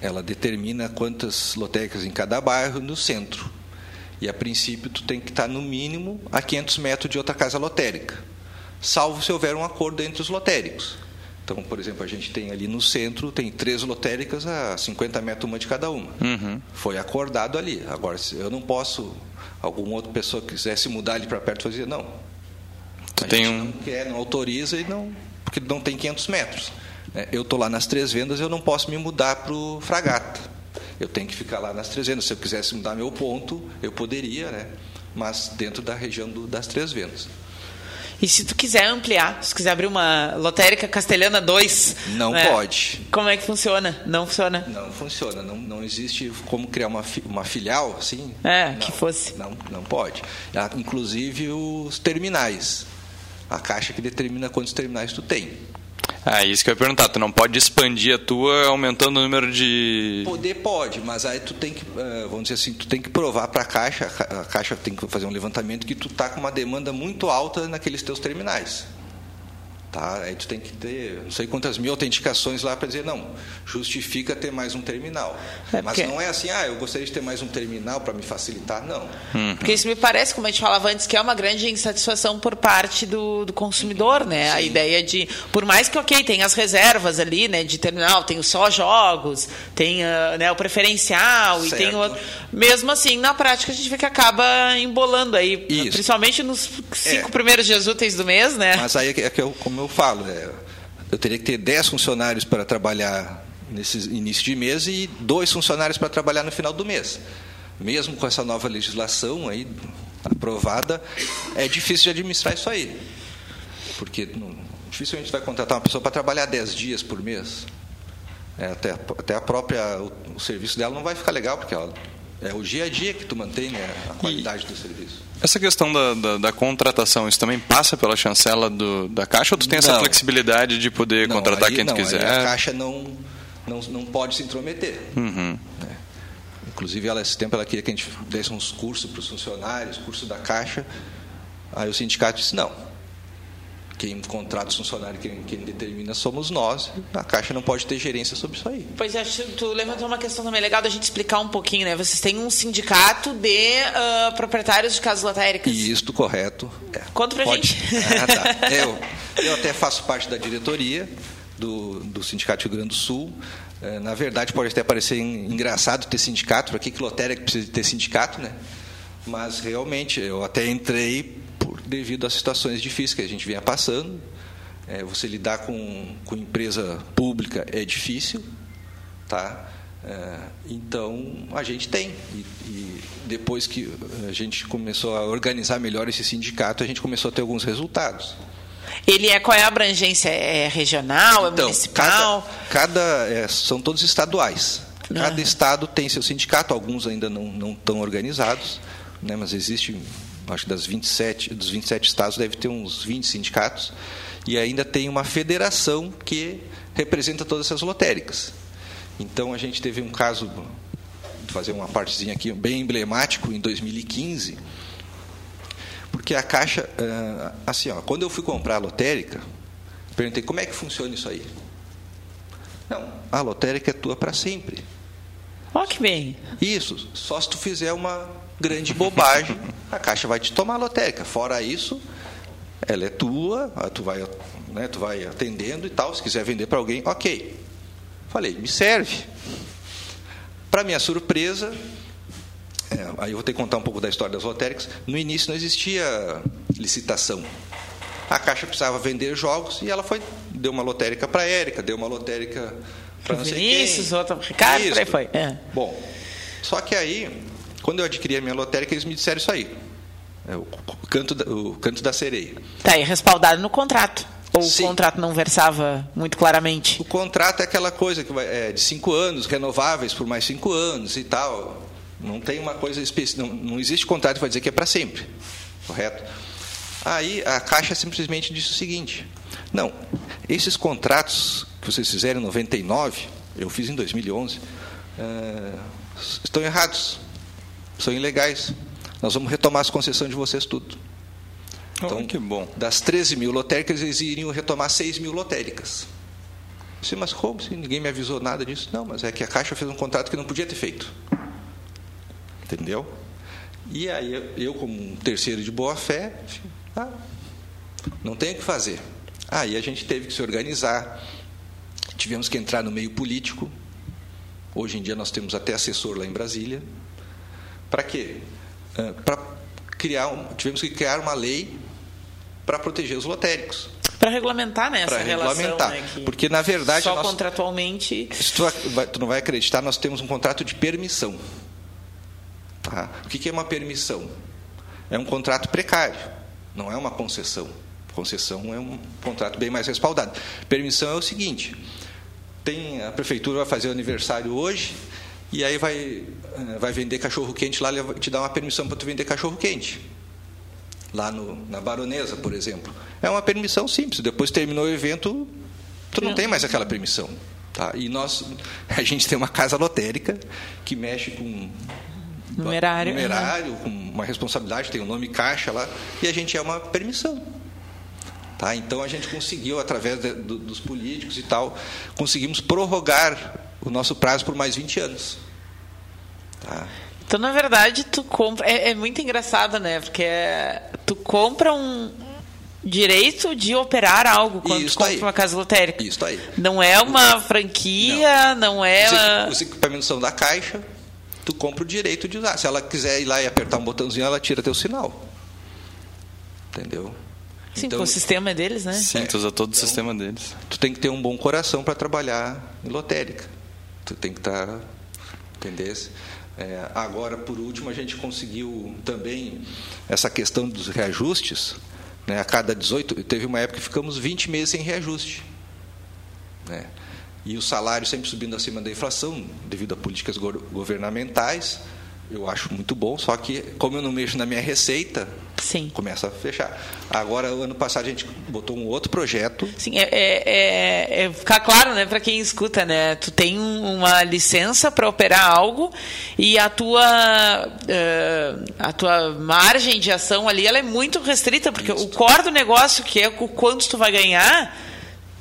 ela determina quantas lotéricas em cada bairro no centro. E, a princípio, tu tem que estar, no mínimo, a 500 metros de outra casa lotérica. Salvo se houver um acordo entre os lotéricos. Então, por exemplo, a gente tem ali no centro, tem três lotéricas a 50 metros uma de cada uma. Uhum. Foi acordado ali. Agora, eu não posso, alguma outra pessoa quisesse mudar ali para perto, fazer não. Tu a tem um... não quer, não autoriza e não, porque não tem 500 metros. Né? Eu estou lá nas três vendas, eu não posso me mudar para o Fragata. Eu tenho que ficar lá nas três vendas. Se eu quisesse mudar meu ponto, eu poderia, né? mas dentro da região do, das três vendas. E se tu quiser ampliar, se quiser abrir uma lotérica castelhana 2... Não né? pode. Como é que funciona? Não funciona? Não funciona. Não, não existe como criar uma, uma filial assim. É, não, que fosse. Não, não pode. Ah, inclusive os terminais. A caixa que determina quantos terminais tu tem. Ah, isso que eu ia perguntar. Tu não pode expandir a tua aumentando o número de. Poder pode, mas aí tu tem que, eh, vamos dizer assim, tu tem que provar para a Caixa, a Ca- a Caixa tem que fazer um levantamento que tu tá com uma demanda muito alta naqueles teus terminais. Tá? Aí tu tem que ter não sei quantas mil autenticações lá para dizer, não, justifica ter mais um terminal. É, Mas porque- não é assim, ah, eu gostaria de ter mais um terminal para me facilitar, não. Porque isso me parece, como a gente falava antes, que é uma grande insatisfação por parte do, do consumidor, né? A ideia de, por mais que, ok, tem as reservas ali, né, de terminal, tem os só jogos, tem ah, né, o preferencial e tem o Certo. outro. Mesmo assim, na prática, a gente vê que acaba embolando aí, Isso. principalmente nos cinco É. primeiros dias úteis do mês, né? Mas aí é que, é que eu, como eu falo, é, eu teria que ter 10 funcionários para trabalhar nesse início de mês e dois funcionários para trabalhar no final do mês. Mesmo com essa nova legislação aí aprovada, é difícil de administrar isso aí. Porque não, dificilmente vai contratar uma pessoa para trabalhar 10 dias por mês. É, até, até a própria, o, o serviço dela não vai ficar legal, porque ela, é o dia a dia que tu mantém né, a qualidade do serviço. Essa questão da, da, da contratação, isso também passa pela chancela do, da Caixa ou tu tem essa Não. flexibilidade de poder contratar aí quem tu não, quiser? A Caixa não, não, não pode se intrometer. Uhum. Inclusive, ela, esse tempo ela queria que a gente desse uns cursos para os funcionários, curso da Caixa. Aí o sindicato disse, não. Quem contrata os funcionários, quem, quem determina somos nós. A Caixa não pode ter gerência sobre isso aí. Pois é, tu levantou uma questão também legal da gente explicar um pouquinho, né? Vocês têm um sindicato de ah, proprietários de casas lotéricas. Isto correto. É. Conta pra Pode. gente. Ah, tá. eu, eu até faço parte da diretoria do, do Sindicato Rio Grande do Sul. Eh, Na verdade, pode até parecer en- engraçado ter sindicato, para que, que lotérica precisa de ter sindicato, né? Mas realmente, eu até entrei devido às situações difíceis que a gente vinha passando. Eh, você lidar com, com empresa pública é difícil, tá? Eh, então, a gente tem. E, e depois que a gente começou a organizar melhor esse sindicato, a gente começou a ter alguns resultados. Ele é qual é a abrangência? É regional? É Então, municipal? cada, cada é, são todos estaduais. Cada Ah. estado tem seu sindicato, alguns ainda não, não estão organizados, né, mas existe, acho que das 27, dos 27 estados deve ter uns 20 sindicatos, e ainda tem uma federação que representa todas essas lotéricas. Então a gente teve um caso, vou fazer uma partezinha aqui, bem emblemático, em 2015, porque a Caixa, ah, assim, ó, quando eu fui comprar a lotérica, perguntei como é que funciona isso aí. Não, a lotérica é tua para sempre. Ó, que bem. Isso, só se tu fizer uma grande bobagem, a Caixa vai te tomar a lotérica. Fora isso, ela é tua, tu vai, né, tu vai atendendo e tal. Se quiser vender para alguém, ok. Falei, me serve. Para minha surpresa, é, aí eu vou ter que contar um pouco da história das lotéricas. No início não existia licitação. A Caixa precisava vender jogos e ela foi deu uma lotérica para a Érica, deu uma lotérica para não sei Vinícius, quem. outra Ricardo, por aí foi. É. Bom, só que aí, quando eu adquiri a minha lotérica, eles me disseram isso aí. É o, canto da, o canto da sereia. Tá aí, respaldado no contrato. Ou Sim. o contrato não versava muito claramente? O contrato é aquela coisa que vai, é de cinco anos, renováveis por mais cinco anos e tal. Não tem uma coisa específica. Não, não existe contrato que vai dizer que é para sempre. Correto? Aí a Caixa simplesmente disse o seguinte: não, esses contratos que vocês fizeram em 99, eu fiz em 2011, eh, estão errados, são ilegais. Nós vamos retomar as concessões de vocês tudo. Então, que bom. Das 13 mil lotéricas, eles iriam retomar 6 mil lotéricas. Disse, mas como? Se ninguém me avisou nada disso. Não, mas é que a Caixa fez um contrato que não podia ter feito. Entendeu? E aí eu, como um terceiro de boa fé, ah, não tem o que fazer. Aí a gente teve que se organizar, tivemos que entrar no meio político. Hoje em dia nós temos até assessor lá em Brasília. Para quê? Para criar, um, tivemos que criar uma lei para proteger os lotéricos. Para regulamentar né, Para relação. regulamentar. Né, que Porque, na verdade, Só nós- contratualmente. se tu, tu não vai acreditar, nós temos um contrato de permissão. Tá? O que que é uma permissão? É um contrato precário, não é uma concessão. Concessão é um contrato bem mais respaldado. Permissão é o seguinte: tem a prefeitura vai fazer o aniversário hoje e aí vai vai vender cachorro quente lá, te dá uma permissão para tu vender cachorro quente. Lá no, na Baronesa, por exemplo. É uma permissão simples. Depois terminou o evento, tu não tem mais aquela permissão. Tá? E nós, a gente tem uma casa lotérica que mexe com Numerário. numerário com uma responsabilidade, tem o nome caixa lá, e a gente é uma permissão. Tá? Então a gente conseguiu, através de, do, dos políticos e tal, conseguimos prorrogar o nosso prazo por mais 20 anos. Tá? Então, na verdade, tu compra. É, é muito engraçado, né? Porque é- tu compra um direito de operar algo quando Isso tu compra aí. uma casa lotérica. Isso aí. Não é uma franquia, não, é. Os, uma- equi- os equipamentos são da caixa, tu compra o direito de usar. Se ela quiser ir lá e apertar um botãozinho, ela tira teu sinal. Entendeu? Sim, Então- o sistema é deles, né? Sim, tu usa todo o sistema deles. tu tem que ter um bom coração para trabalhar em lotérica. Tu tem que estar. Entendesse? É, agora, por último, a gente conseguiu também essa questão dos reajustes. Né, a cada 18, teve uma época que ficamos 20 meses sem reajuste. Né? E o salário sempre subindo acima da inflação, devido a políticas go- governamentais. Eu acho muito bom, só que, como eu não mexo na minha receita, Sim. começa a fechar. Agora, ano passado, a gente botou um outro projeto Sim, é, é- é- é ficar claro, né, para quem escuta, né? Tu tem um- uma licença para operar algo e a tua eh, a tua margem de ação ali ela é muito restrita porque o core do negócio que é o quanto tu vai ganhar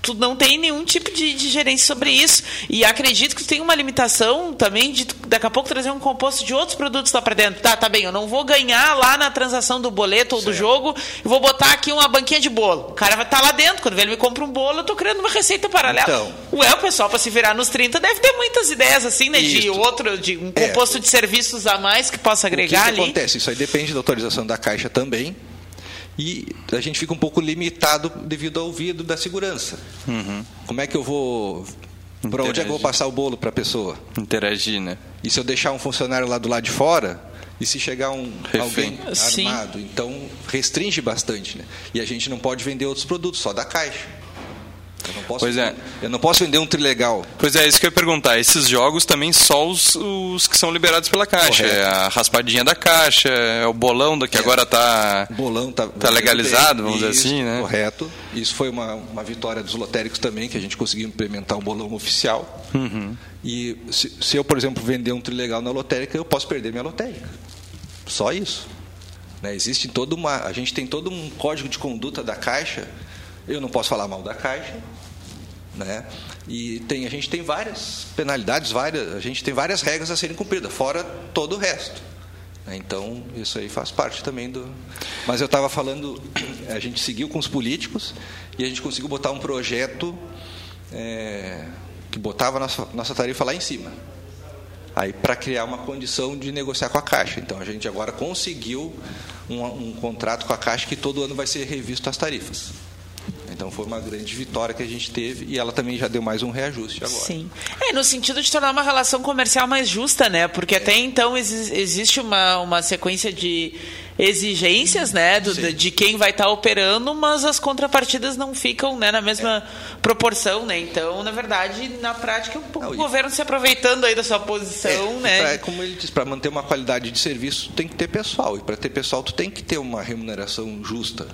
tu não tem nenhum tipo de, de gerência sobre isso. E acredito que tu tem uma limitação também de daqui a pouco trazer um composto de outros produtos lá para dentro. Tá, tá bem, eu não vou ganhar lá na transação do boleto ou do jogo, eu vou botar aqui uma banquinha de bolo. O cara vai estar lá dentro, quando ele me compra um bolo, eu tô criando uma receita paralela. Então. Ué, o pessoal para se virar nos 30 deve ter muitas ideias assim, né, de Isso. outro de um É. composto de serviços a mais que possa O que, agregar que ali. acontece? Isso aí depende da autorização da Caixa também. E a gente fica um pouco limitado devido ao vidro da segurança. Como é que eu vou. Para onde é que eu vou passar o bolo para a pessoa? Interagir, né? E se eu deixar um funcionário lá do lado de fora, e se chegar um Refém. alguém Sim. armado? Então restringe bastante. Né? E a gente não pode vender outros produtos, só da Caixa. Eu não posso, Pois é. Eu não posso vender um trilegal. Pois é, isso que eu ia perguntar. Esses jogos também só os, os que são liberados pela caixa. Correto. É a raspadinha da caixa, é o bolão da que É. agora tá. bolão tá, Tá legalizado, vamos dizer Isso, assim, né? Correto. Isso foi uma, uma vitória dos lotéricos também, que a gente conseguiu implementar o bolão oficial. Uhum. E se, se eu, por exemplo, vender um trilegal na lotérica, eu posso perder minha lotérica. Só isso. Né? Existe toda uma. A gente tem todo um código de conduta da Caixa. Eu não posso falar mal da Caixa. Né? E tem, a gente tem várias penalidades, várias, a gente tem várias regras a serem cumpridas, fora todo o resto. né? Então, isso aí faz parte também do. Mas eu estava falando, a gente seguiu com os políticos e a gente conseguiu botar um projeto é, que botava a nossa, nossa tarifa lá em cima. Aí, para criar uma condição de negociar com a Caixa. Então, a gente agora conseguiu um, um contrato com a Caixa que todo ano vai ser revisto as tarifas. Então, foi uma grande vitória que a gente teve e ela também já deu mais um reajuste agora. Sim. É, no sentido de tornar uma relação comercial mais justa, né? Porque É. até então exi- existe uma, uma sequência de exigências, né? do- de quem vai estar operando, mas as contrapartidas não ficam né, na mesma proporção, né? Então, na verdade, na prática, é um pouco Não, o governo se aproveitando aí da sua posição, É, né? pra- como ele diz, para manter uma qualidade de serviço, tem que ter pessoal. E para ter pessoal, tu tem que ter uma remuneração justa.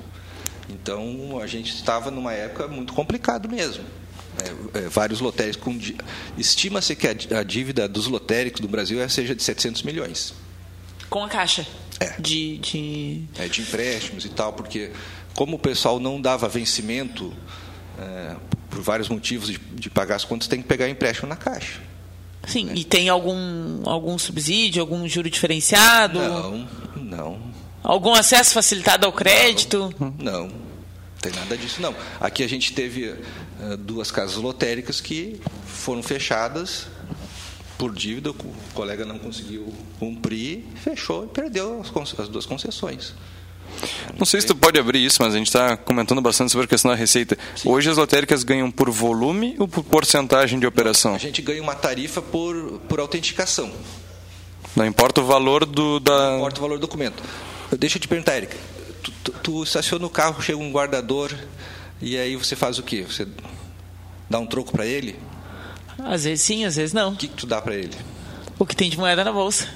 Então, a gente estava numa época muito complicado mesmo. É, é, vários lotéricos com estima-se que a a dívida dos lotéricos do Brasil é seja de 700 milhões Com a caixa. É. De, de... é, de empréstimos e tal, porque como o pessoal não dava vencimento é, por vários motivos de, de pagar as contas, tem que pegar empréstimo na caixa. Sim, e tem algum, algum subsídio, algum juro diferenciado? Não, não, Algum acesso facilitado ao crédito? Não, não tem nada disso não. Aqui a gente teve eh, duas casas lotéricas que foram fechadas por dívida, o colega não conseguiu cumprir, fechou e perdeu as, duas concessões. Não sei se tu pode abrir isso, mas a gente está comentando bastante sobre a questão da receita. Hoje as lotéricas ganham por volume ou por porcentagem de operação? A gente ganha uma tarifa por, por autenticação, Não importa o valor do da. não importa o valor do documento. Deixa eu te perguntar, Erika, tu, tu, estaciona o carro, chega um guardador e aí você faz o quê? Você dá um troco para ele? Às vezes sim, às vezes não. O que, que tu dá para ele? O que tem de moeda na bolsa.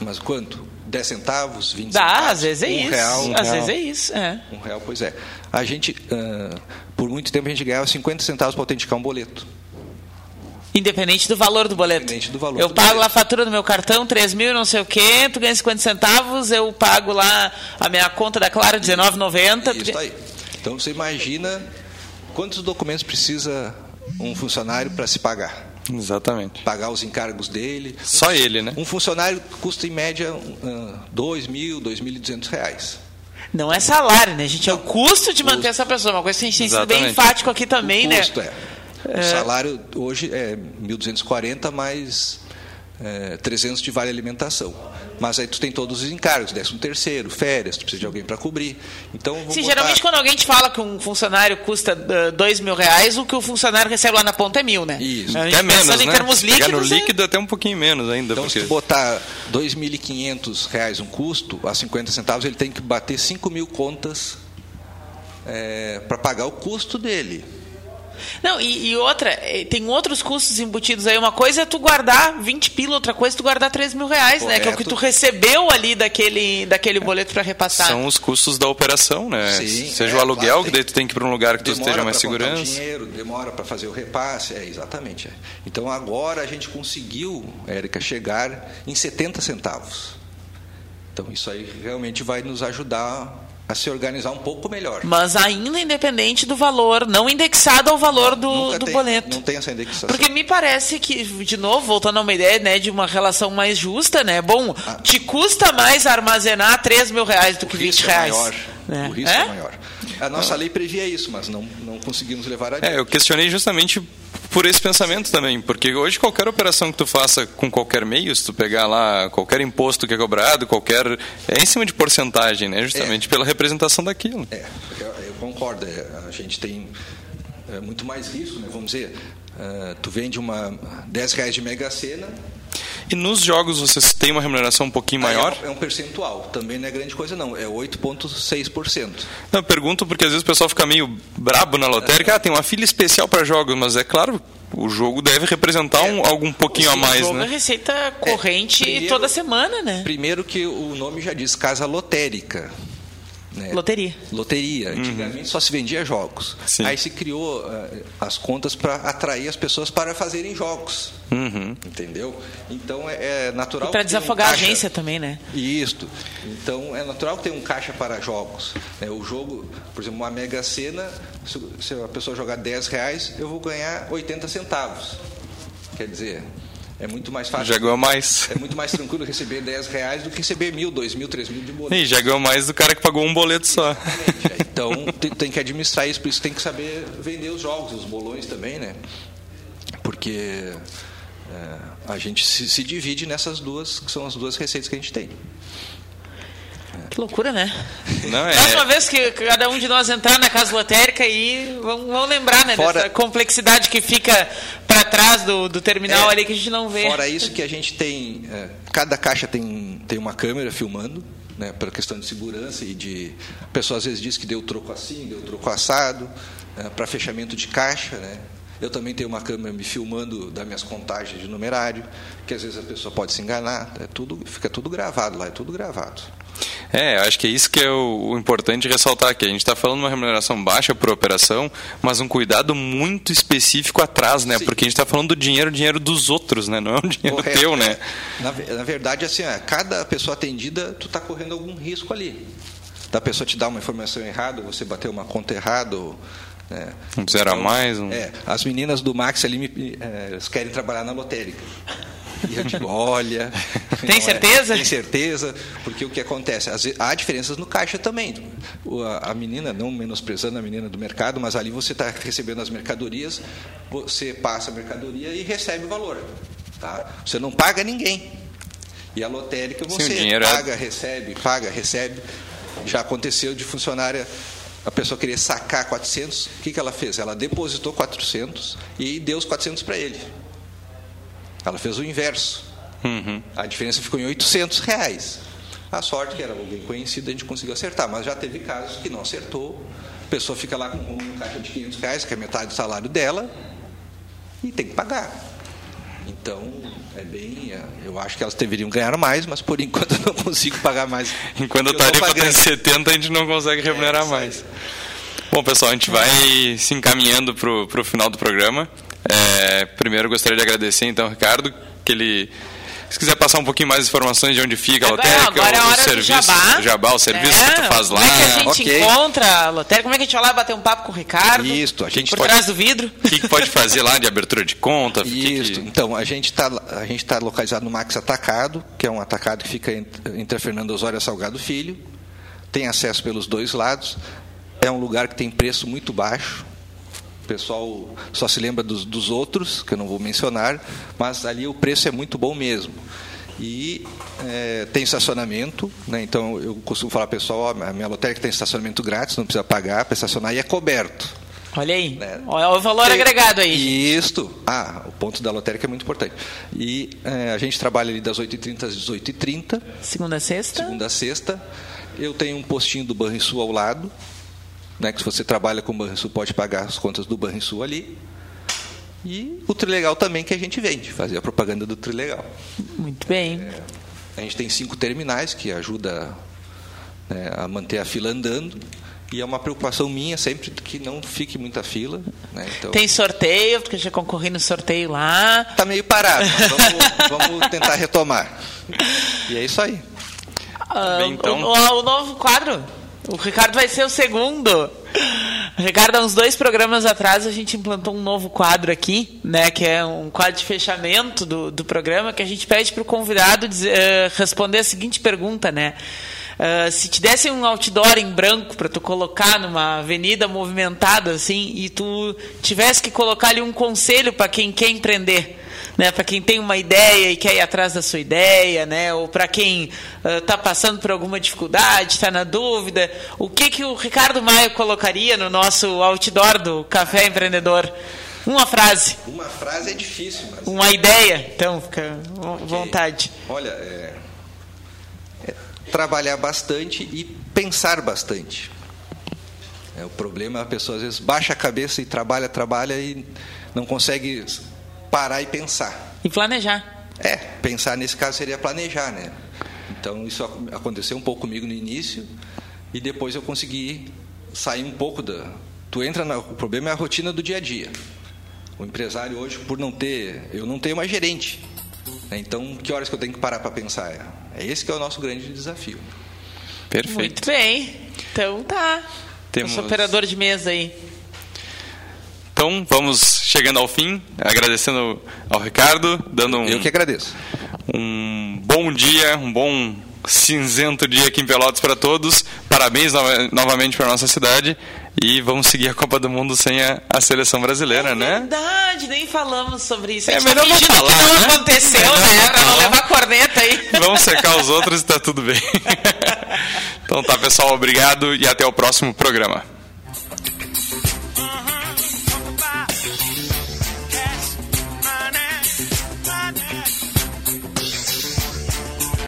Mas quanto? 10 centavos, 20 Dá, centavos, às vezes é um isso. real. às vezes é isso. É. Um real, pois é. A gente, ah, por muito tempo, a gente ganhava 50 centavos para autenticar um boleto. Independente do valor do boleto. Independente do valor eu do pago boleto. lá a fatura do meu cartão, 3 mil, não sei o quê, tu ganha 50 centavos, eu pago lá a minha conta da Clara, R$19,90. Isso aí. Então você imagina quantos documentos precisa um funcionário para se pagar. Exatamente. Pagar os encargos dele. Só ele, né? Um funcionário custa em média uh, dois mil, dois mil e duzentos reais. Não é salário, né, gente? É o custo de manter essa pessoa. Uma coisa que a gente tem sido bem enfático aqui também, o né? custo é. O salário hoje é 1.240 mais é, 300 de vale alimentação. Mas aí tu tem todos os encargos, décimo terceiro, férias, tu precisa de alguém para cobrir. Então, Sim, botar- geralmente quando alguém te fala que um funcionário custa uh, dois mil reais, o que o funcionário recebe lá na ponta é mil, né? Isso. Até menos, pensando em né? termos líquidos. no é- líquido até um pouquinho menos ainda. Então, porque... se tu botar 2.500 reais um custo, a 50 centavos, ele tem que bater 5 mil contas para pagar o custo dele. Não, e, e outra, eh, tem outros custos embutidos aí. Uma coisa é tu guardar 20 pila, outra coisa é tu guardar 3 mil reais, né? Que é o que Correto. tu recebeu ali daquele, daquele boleto para repassar. São os custos da operação, né? Sim, Seja é, o aluguel, claro, que daí tu tem que ir para um lugar que tu Demora esteja mais segurança. dinheiro, demora para fazer o repasse, é exatamente. é. Então agora a gente conseguiu, Érica, chegar em 70 centavos. Então isso aí realmente vai nos ajudar a se organizar um pouco melhor. Mas ainda independente do valor, não indexado ao valor do, Nunca do tem- boleto. Não tem essa indexação. Porque me parece que, de novo, voltando a uma ideia né, de uma relação mais justa, né? Bom, Ah. te custa mais armazenar 3 mil reais do que o 20 risco reais. é maior. né? O risco É? é? maior. A nossa lei previa isso, mas não, não conseguimos levar adiante. É, eu questionei justamente por esse pensamento também, porque hoje qualquer operação que tu faça com qualquer meio, se tu pegar lá qualquer imposto que é cobrado, qualquer é em cima de porcentagem, né? Justamente pela representação daquilo. É, eu, concordo. é, a gente tem é, muito mais risco, né? Vamos dizer, é, tu vende uma 10 reais de Mega Sena, E nos jogos vocês têm uma remuneração um pouquinho maior? aí é, um- é um percentual. Também não é grande coisa, não. É 8,6%. Não, eu pergunto porque às vezes o pessoal fica meio brabo na lotérica, ah, tem uma fila especial para jogos, mas é claro, o jogo deve representar um, algum pouquinho a O mais, jogo é né? receita corrente primeiro- toda semana, né? Primeiro que o nome já diz casa lotérica. Né? Loteria. Loteria. Antigamente só se vendia jogos. Sim. Aí se criou eh, as contas para atrair as pessoas para fazerem jogos. Uhum. Entendeu? Então é, é natural. E para tenha um desafogar a agência também, né? Isto. Então é natural que tenha um caixa para jogos. né? O jogo, por exemplo, uma Mega Sena, se, se a pessoa jogar 10 reais, eu vou ganhar 80 centavos. Quer dizer, é muito mais fácil. Já ganhou mais. É muito mais tranquilo receber 10 reais do que receber mil, dois mil, três mil de boleto. E já ganhou mais do cara que pagou um boleto só. Então tem, tem que administrar isso, por isso tem que saber vender os jogos, os bolões também, né? Porque é, a gente se, se divide nessas duas, que são as duas receitas que a gente tem. Que loucura, né? Não, é- Próxima vez que cada um de nós entrar na casa lotérica e vamos, vamos lembrar, né? Fora- Dessa complexidade que fica para trás do, do terminal É, ali que a gente não vê. Fora isso que a gente tem, é, cada caixa tem, tem uma câmera filmando, né, pela questão de segurança e de a pessoa às vezes diz que deu troco assim, deu troco assado, para fechamento de caixa, né? Eu também tenho uma câmera me filmando das minhas contagens de numerário, que às vezes a pessoa pode se enganar, é tudo, fica tudo gravado lá, é tudo gravado. É, acho que é isso que é o, o importante ressaltar aqui. A gente está falando de uma remuneração baixa por operação, mas um cuidado muito específico atrás, né? Sim. Porque a gente está falando do dinheiro, dinheiro dos outros, né? Não é um dinheiro Correto, teu, é. né? Na, na verdade, assim, ó, cada pessoa atendida, tu está correndo algum risco ali. Da pessoa te dar uma informação errada, você bater uma conta errada, ou, né? Um zero a mais, um- É, as meninas do Max ali me, é, elas querem trabalhar na lotérica. E eu digo, olha. Tem não é- certeza? tem certeza, porque o que acontece? Vezes, há diferenças no caixa também. O- A, a menina, não menosprezando a menina do mercado, mas ali você está recebendo as mercadorias, você passa a mercadoria e recebe o valor. Tá? Você não paga ninguém. E a lotérica Sim, você dinheiro é- paga, recebe, paga, recebe. Já aconteceu de funcionária, a pessoa querer sacar 400, o que, que ela fez? Ela depositou 400 e deu os 400 para ele. Ela fez o inverso. Uhum. A diferença ficou em 800 reais. A sorte que era alguém conhecido, a gente conseguiu acertar, mas já teve casos que não acertou. A pessoa fica lá com um caixa de 500 reais, que é metade do salário dela, e tem que pagar. Então, é bem. é, Eu acho que elas deveriam ganhar mais, mas por enquanto eu não consigo pagar mais. Enquanto a tarifa está em pagando. 70, a gente não consegue remunerar É, isso aí. mais. Bom, pessoal, a gente vai se encaminhando para o final do programa. É, primeiro, gostaria de agradecer, então, Ricardo, que ele... Se quiser passar um pouquinho mais de informações de onde fica a Agora, lotérica, agora é a o hora serviço, jabá. jabá, o serviço É, que tu faz lá. Como é que a gente Ok. encontra a lotérica? Como é que a gente vai lá bater um papo com o Ricardo? Isso, a gente Por pode- trás do vidro? O que, que pode fazer lá de abertura de conta? Isso. que- Então, a gente está a gente tá localizado no Max Atacado, que é um atacado que fica ent- entre a Fernando Osório e a Salgado Filho. Tem acesso pelos dois lados. É um lugar que tem preço muito baixo. O pessoal só se lembra dos, dos outros, que eu não vou mencionar, mas ali o preço é muito bom mesmo. E é, tem estacionamento, né? então eu costumo falar pessoal, ó, a minha lotérica tem estacionamento grátis, não precisa pagar para estacionar e é coberto. Olha aí. Né? Olha o valor Tem- agregado aí. Isto. Ah, o ponto da lotérica é muito importante. E eh, a gente trabalha ali das 8h30 às 18h30, Segunda a sexta. segunda a sexta. Eu tenho um postinho do Banrisul ao lado, né, que se você trabalha com o Banrisul pode pagar as contas do Banrisul ali. E o Trilegal também que a gente vende, fazer a propaganda do Trilegal. Muito bem. A gente tem cinco terminais que ajuda né, a manter a fila andando. E é uma preocupação minha sempre que não fique muita fila. Né? Então, Tem sorteio, porque já concorri no sorteio lá. Tá meio parado, mas vamos, vamos tentar retomar. E é isso aí. Ah, Bem, então. o, o- o novo quadro. O Ricardo vai ser o segundo. Ricardo, há uns dois programas atrás a gente implantou um novo quadro aqui, né? Que é um quadro de fechamento do, do programa, que a gente pede para o convidado dizer- eh, responder a seguinte pergunta, né? Ah, se te dessem um outdoor em branco para tu colocar numa avenida movimentada assim e tu tivesse que colocar ali um conselho para quem quer empreender, né, para quem tem uma ideia e quer ir atrás da sua ideia, né, ou para quem está passando por alguma dificuldade, está na dúvida, o que que o Ricardo Maia colocaria no nosso outdoor do Café Empreendedor? Uma frase, Uma frase é difícil, mas. uma ideia, então fica à vontade. Olha, é, é trabalhar bastante e pensar bastante. É, o problema é a pessoa às vezes baixa a cabeça e trabalha, trabalha e não consegue parar e pensar. E planejar. É, pensar nesse caso seria planejar, né? Então isso ac- aconteceu um pouco comigo no início e depois eu consegui sair um pouco da. Tu entra na, o problema é a rotina do dia a dia. O empresário hoje, por não ter, eu não tenho mais gerente. né? Então, que horas que eu tenho que parar para pensar? É esse que é o nosso grande desafio. Perfeito. Muito bem. Então tá. Temos- Nosso operador de mesa aí. Então, vamos chegando ao fim, agradecendo ao Ricardo, dando um, Eu que agradeço. um bom dia, um bom cinzento dia aqui em Pelotas para todos. Parabéns nova- novamente para nossa cidade e vamos seguir a Copa do Mundo sem a, a seleção brasileira, né? Verdade, nem falamos sobre isso. É a gente tá melhor não falar, que não né? aconteceu, Melhor né? Pra não levar corneta aí. Vamos secar os outros e tá tudo bem. então tá, pessoal, obrigado e até o próximo programa.